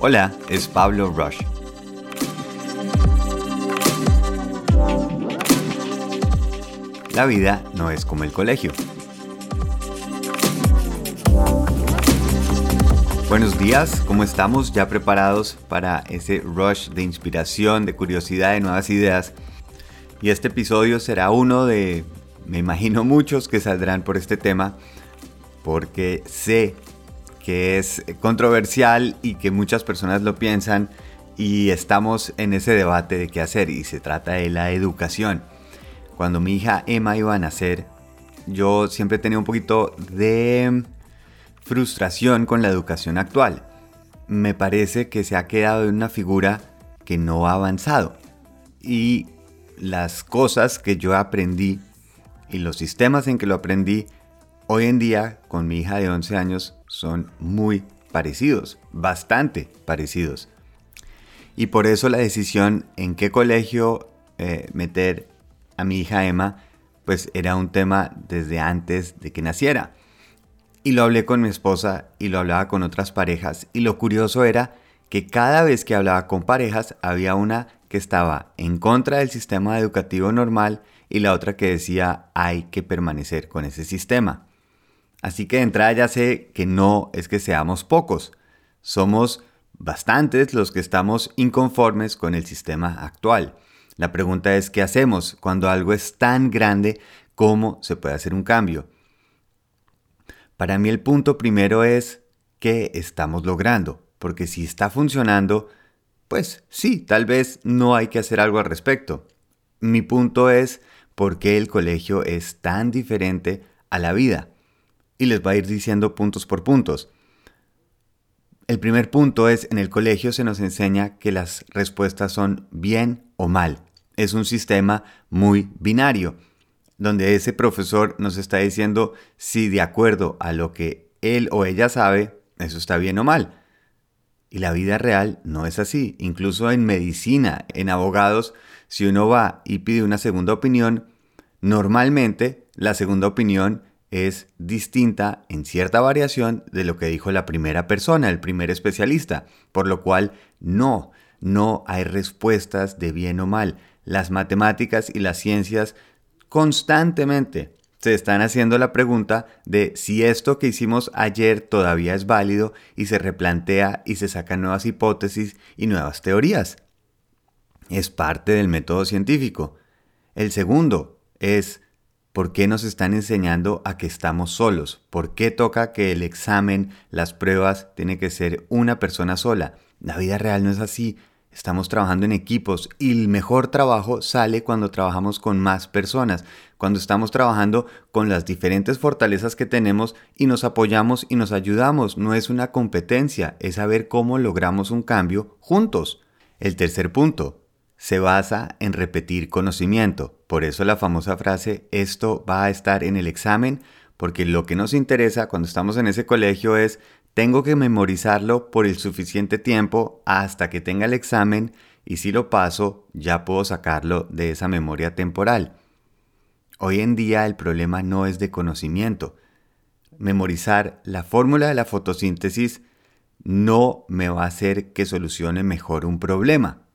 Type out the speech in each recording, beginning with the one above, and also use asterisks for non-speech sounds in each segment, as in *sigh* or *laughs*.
Hola, es Pablo Rush. La vida no es como el colegio. Buenos días, ¿cómo estamos? ¿Ya preparados para ese rush de inspiración, de curiosidad, de nuevas ideas? Y este episodio será uno de, me imagino muchos que saldrán por este tema, porque sé que es controversial y que muchas personas lo piensan y estamos en ese debate de qué hacer y se trata de la educación. Cuando mi hija Emma iba a nacer, yo siempre tenía un poquito de frustración con la educación actual. Me parece que se ha quedado en una figura que no ha avanzado y las cosas que yo aprendí y los sistemas en que lo aprendí hoy en día con mi hija de 11 años son muy parecidos, bastante parecidos. Y por eso la decisión en qué colegio eh, meter a mi hija Emma, pues era un tema desde antes de que naciera. Y lo hablé con mi esposa y lo hablaba con otras parejas. Y lo curioso era que cada vez que hablaba con parejas había una que estaba en contra del sistema educativo normal y la otra que decía hay que permanecer con ese sistema. Así que de entrada ya sé que no es que seamos pocos, somos bastantes los que estamos inconformes con el sistema actual. La pregunta es qué hacemos cuando algo es tan grande, ¿cómo se puede hacer un cambio? Para mí el punto primero es qué estamos logrando, porque si está funcionando, pues sí, tal vez no hay que hacer algo al respecto. Mi punto es por qué el colegio es tan diferente a la vida y les va a ir diciendo puntos por puntos. El primer punto es, en el colegio se nos enseña que las respuestas son bien o mal. Es un sistema muy binario, donde ese profesor nos está diciendo si de acuerdo a lo que él o ella sabe, eso está bien o mal. Y la vida real no es así. Incluso en medicina, en abogados, si uno va y pide una segunda opinión, normalmente la segunda opinión es distinta en cierta variación de lo que dijo la primera persona, el primer especialista, por lo cual no, no hay respuestas de bien o mal. Las matemáticas y las ciencias constantemente se están haciendo la pregunta de si esto que hicimos ayer todavía es válido y se replantea y se sacan nuevas hipótesis y nuevas teorías. Es parte del método científico. El segundo es ¿Por qué nos están enseñando a que estamos solos? ¿Por qué toca que el examen, las pruebas, tiene que ser una persona sola? La vida real no es así. Estamos trabajando en equipos y el mejor trabajo sale cuando trabajamos con más personas, cuando estamos trabajando con las diferentes fortalezas que tenemos y nos apoyamos y nos ayudamos. No es una competencia, es saber cómo logramos un cambio juntos. El tercer punto, se basa en repetir conocimiento. Por eso la famosa frase, esto va a estar en el examen, porque lo que nos interesa cuando estamos en ese colegio es, tengo que memorizarlo por el suficiente tiempo hasta que tenga el examen y si lo paso, ya puedo sacarlo de esa memoria temporal. Hoy en día el problema no es de conocimiento. Memorizar la fórmula de la fotosíntesis no me va a hacer que solucione mejor un problema.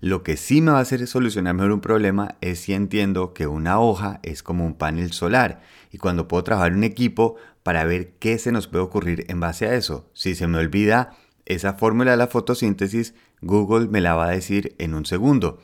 Lo que sí me va a hacer solucionar mejor un problema es si entiendo que una hoja es como un panel solar y cuando puedo trabajar un equipo para ver qué se nos puede ocurrir en base a eso. Si se me olvida esa fórmula de la fotosíntesis, Google me la va a decir en un segundo.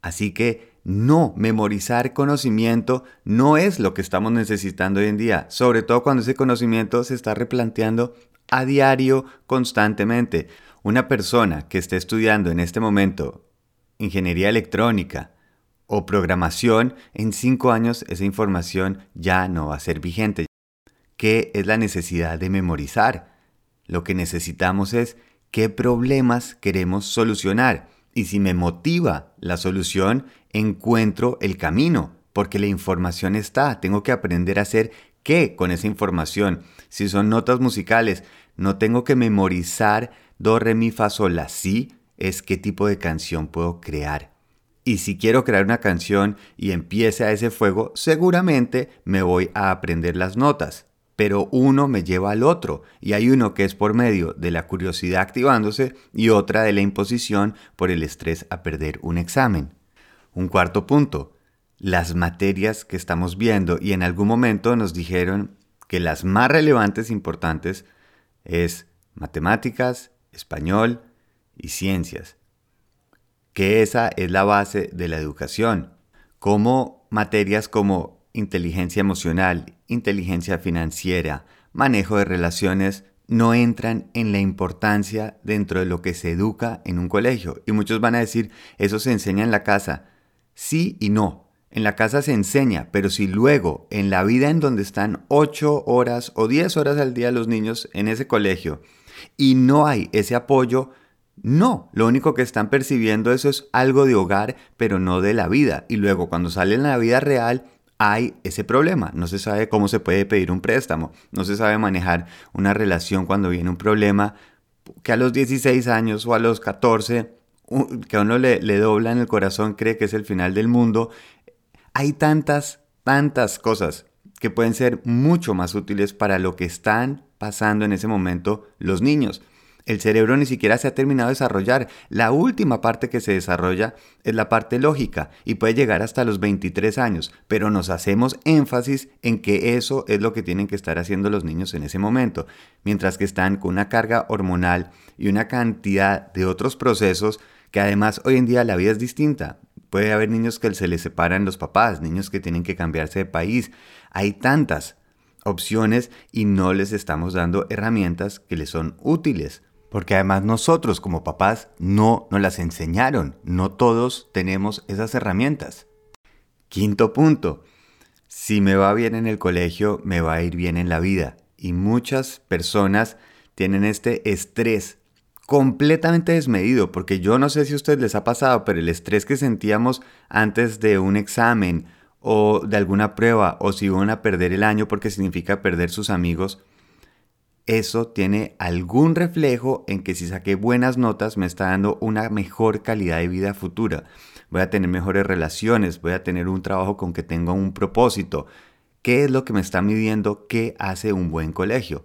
Así que no, memorizar conocimiento no es lo que estamos necesitando hoy en día, sobre todo cuando ese conocimiento se está replanteando a diario, constantemente. Una persona que esté estudiando en este momento ingeniería electrónica o programación, en cinco años esa información ya no va a ser vigente. ¿Qué es la necesidad de memorizar? Lo que necesitamos es qué problemas queremos solucionar. Y si me motiva la solución, encuentro el camino, porque la información está. Tengo que aprender a hacer qué con esa información. Si son notas musicales, no tengo que memorizar do, re, mi, fa, sol, la, si es qué tipo de canción puedo crear. Y si quiero crear una canción y empiece a ese fuego, seguramente me voy a aprender las notas. Pero uno me lleva al otro y hay uno que es por medio de la curiosidad activándose y otra de la imposición por el estrés a perder un examen. Un cuarto punto, las materias que estamos viendo y en algún momento nos dijeron que las más relevantes importantes es matemáticas, español y ciencias. Que esa es la base de la educación. Como materias como inteligencia emocional, inteligencia financiera, manejo de relaciones, no entran en la importancia dentro de lo que se educa en un colegio. Y muchos van a decir, eso se enseña en la casa. Sí y no. En la casa se enseña, pero si luego en la vida en donde están 8 horas o 10 horas al día los niños en ese colegio y no hay ese apoyo, no, lo único que están percibiendo eso es algo de hogar, pero no de la vida. Y luego cuando salen en la vida real, hay ese problema. No se sabe cómo se puede pedir un préstamo, no se sabe manejar una relación cuando viene un problema que a los 16 años o a los 14, que a uno le, le dobla en el corazón, cree que es el final del mundo. Hay tantas, tantas cosas que pueden ser mucho más útiles para lo que están pasando en ese momento los niños. El cerebro ni siquiera se ha terminado de desarrollar. La última parte que se desarrolla es la parte lógica y puede llegar hasta los 23 años, pero nos hacemos énfasis en que eso es lo que tienen que estar haciendo los niños en ese momento, mientras que están con una carga hormonal y una cantidad de otros procesos que además hoy en día la vida es distinta. Puede haber niños que se les separan los papás, niños que tienen que cambiarse de país. Hay tantas opciones y no les estamos dando herramientas que les son útiles. Porque además nosotros como papás no nos las enseñaron. No todos tenemos esas herramientas. Quinto punto. Si me va bien en el colegio, me va a ir bien en la vida. Y muchas personas tienen este estrés completamente desmedido, porque yo no sé si a ustedes les ha pasado, pero el estrés que sentíamos antes de un examen o de alguna prueba, o si van a perder el año porque significa perder sus amigos, eso tiene algún reflejo en que si saqué buenas notas me está dando una mejor calidad de vida futura. Voy a tener mejores relaciones, voy a tener un trabajo con que tenga un propósito. ¿Qué es lo que me está midiendo qué hace un buen colegio?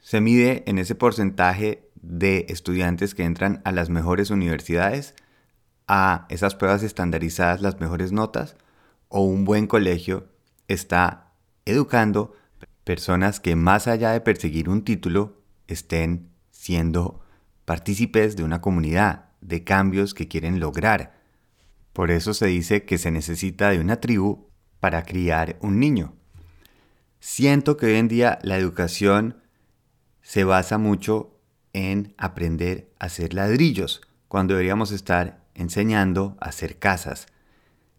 Se mide en ese porcentaje de estudiantes que entran a las mejores universidades, a esas pruebas estandarizadas, las mejores notas, o un buen colegio está educando personas que más allá de perseguir un título estén siendo partícipes de una comunidad, de cambios que quieren lograr. Por eso se dice que se necesita de una tribu para criar un niño. Siento que hoy en día la educación se basa mucho en aprender a hacer ladrillos, cuando deberíamos estar enseñando a hacer casas.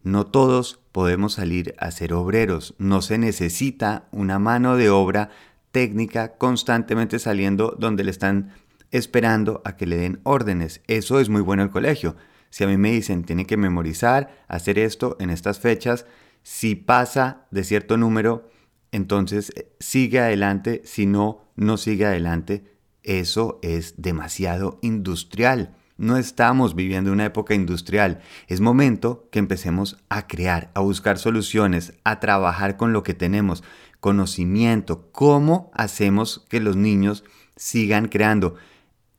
No todos podemos salir a ser obreros, no se necesita una mano de obra técnica constantemente saliendo donde le están esperando a que le den órdenes. Eso es muy bueno el colegio. Si a mí me dicen, tiene que memorizar, hacer esto en estas fechas, si pasa de cierto número, entonces eh, sigue adelante, si no, no sigue adelante. Eso es demasiado industrial. No estamos viviendo una época industrial. Es momento que empecemos a crear, a buscar soluciones, a trabajar con lo que tenemos, conocimiento, cómo hacemos que los niños sigan creando.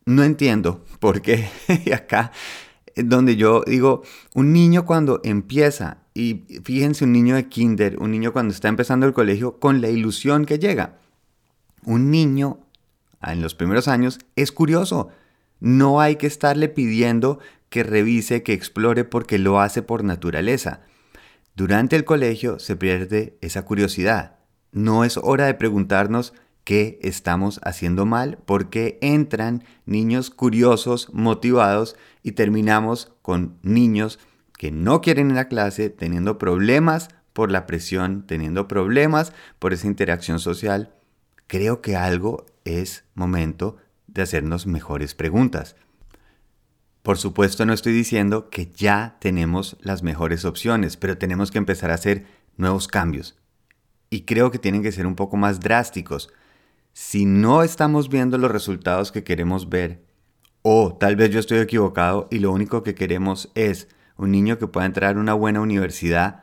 No entiendo *laughs* por qué acá donde yo digo, un niño cuando empieza, y fíjense un niño de kinder, un niño cuando está empezando el colegio, con la ilusión que llega. Un niño en los primeros años es curioso, no hay que estarle pidiendo que revise, que explore porque lo hace por naturaleza. Durante el colegio se pierde esa curiosidad. No es hora de preguntarnos qué estamos haciendo mal porque entran niños curiosos, motivados y terminamos con niños que no quieren ir a clase, teniendo problemas por la presión, teniendo problemas por esa interacción social. Creo que algo es momento de hacernos mejores preguntas. Por supuesto no estoy diciendo que ya tenemos las mejores opciones, pero tenemos que empezar a hacer nuevos cambios. Y creo que tienen que ser un poco más drásticos. Si no estamos viendo los resultados que queremos ver, o tal vez yo estoy equivocado y lo único que queremos es un niño que pueda entrar a una buena universidad,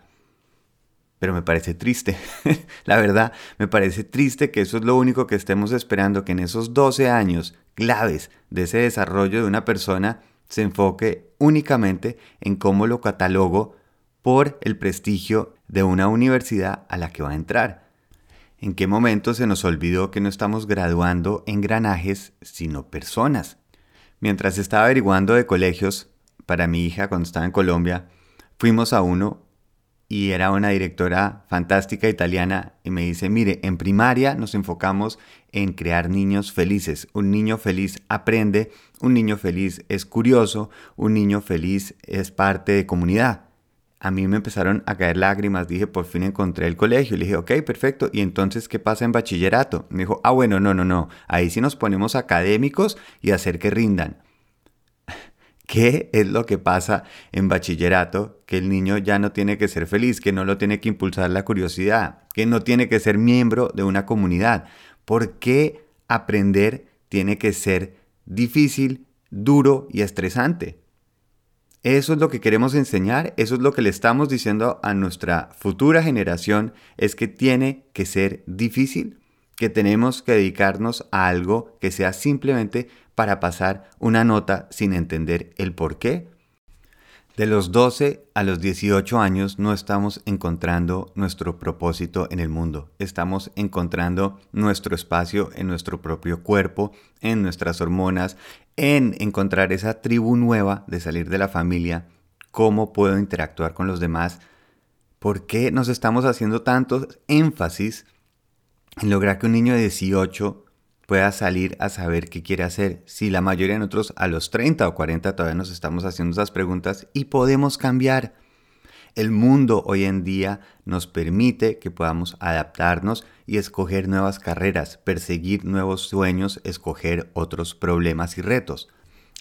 pero me parece triste. *laughs* la verdad, me parece triste que eso es lo único que estemos esperando, que en esos 12 años claves de ese desarrollo de una persona se enfoque únicamente en cómo lo catalogo por el prestigio de una universidad a la que va a entrar. ¿En qué momento se nos olvidó que no estamos graduando engranajes, sino personas? Mientras estaba averiguando de colegios para mi hija cuando estaba en Colombia, fuimos a uno y era una directora fantástica italiana y me dice, mire, en primaria nos enfocamos en crear niños felices. Un niño feliz aprende, un niño feliz es curioso, un niño feliz es parte de comunidad. A mí me empezaron a caer lágrimas, dije, por fin encontré el colegio. Le dije, ok, perfecto. ¿Y entonces qué pasa en bachillerato? Me dijo, ah, bueno, no, no, no. Ahí sí nos ponemos académicos y hacer que rindan. ¿Qué es lo que pasa en bachillerato? Que el niño ya no tiene que ser feliz, que no lo tiene que impulsar la curiosidad, que no tiene que ser miembro de una comunidad. ¿Por qué aprender tiene que ser difícil, duro y estresante? Eso es lo que queremos enseñar, eso es lo que le estamos diciendo a nuestra futura generación, es que tiene que ser difícil, que tenemos que dedicarnos a algo que sea simplemente para pasar una nota sin entender el por qué? De los 12 a los 18 años no estamos encontrando nuestro propósito en el mundo, estamos encontrando nuestro espacio en nuestro propio cuerpo, en nuestras hormonas, en encontrar esa tribu nueva de salir de la familia, cómo puedo interactuar con los demás, por qué nos estamos haciendo tanto énfasis en lograr que un niño de 18 pueda salir a saber qué quiere hacer. Si la mayoría de nosotros a los 30 o 40 todavía nos estamos haciendo esas preguntas y podemos cambiar. El mundo hoy en día nos permite que podamos adaptarnos y escoger nuevas carreras, perseguir nuevos sueños, escoger otros problemas y retos.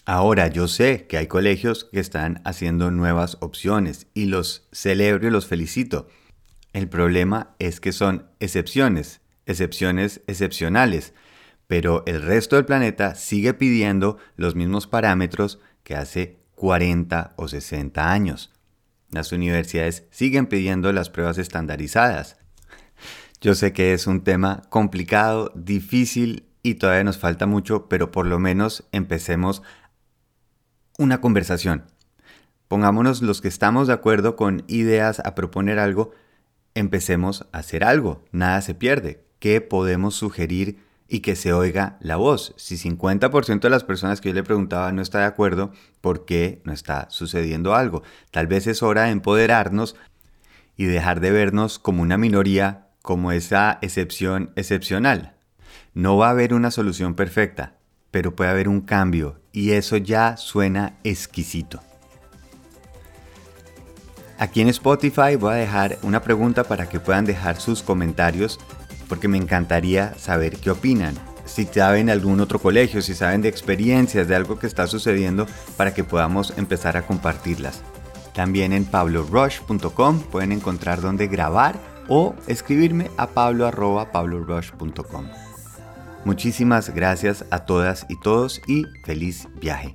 Ahora yo sé que hay colegios que están haciendo nuevas opciones y los celebro y los felicito. El problema es que son excepciones, excepciones excepcionales pero el resto del planeta sigue pidiendo los mismos parámetros que hace 40 o 60 años. Las universidades siguen pidiendo las pruebas estandarizadas. Yo sé que es un tema complicado, difícil y todavía nos falta mucho, pero por lo menos empecemos una conversación. Pongámonos los que estamos de acuerdo con ideas a proponer algo, empecemos a hacer algo, nada se pierde. ¿Qué podemos sugerir y que se oiga la voz. Si 50% de las personas que yo le preguntaba no está de acuerdo, ¿por qué no está sucediendo algo? Tal vez es hora de empoderarnos y dejar de vernos como una minoría, como esa excepción excepcional. No va a haber una solución perfecta, pero puede haber un cambio y eso ya suena exquisito. Aquí en Spotify voy a dejar una pregunta para que puedan dejar sus comentarios porque me encantaría saber qué opinan. Si saben algún otro colegio, si saben de experiencias, de algo que está sucediendo, para que podamos empezar a compartirlas. También en pablorush.com pueden encontrar dónde grabar o escribirme a pablo.pablorush.com. Muchísimas gracias a todas y todos y feliz viaje.